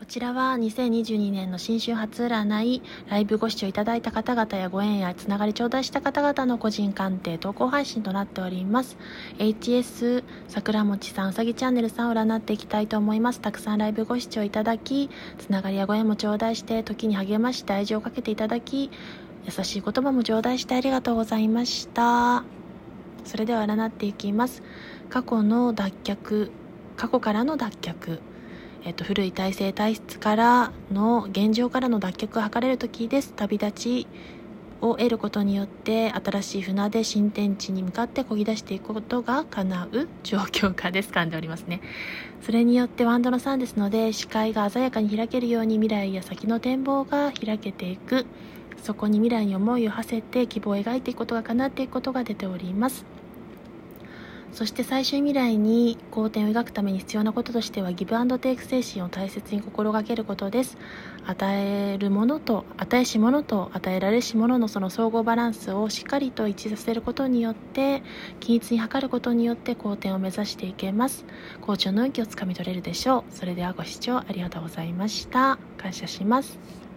こちらは2022年の新春初占いライブご視聴いただいた方々やご縁やつながり頂戴した方々の個人鑑定投稿配信となっております。HS 桜餅さんうさぎチャンネルさんを占っていきたいと思います。たくさんライブご視聴いただきつながりやご縁も頂戴して時に励まして愛情をかけていただき優しい言葉も頂戴してありがとうございました。それでは占っていきます。過去の脱却過去からの脱却。えっと、古い体制体質からの現状からの脱却が図れる時です旅立ちを得ることによって新しい船で新天地に向かって漕ぎ出していくことが叶う状況下です噛んでおりますね。それによってワンドの3ですので視界が鮮やかに開けるように未来や先の展望が開けていく。そこに未来に思いを馳せて希望を描いていくことが叶っていくことが出ております。そして最終未来に好転を描くために必要なこととしてはギブアンドテイク精神を大切に心がけることです。与えるものと与えし者と与えられし者のその総合バランスをしっかりと一致させることによって均一に測ることによって好転を目指していけます。好調の運気をつかみ取れるでしょう。それではご視聴ありがとうございました。感謝します。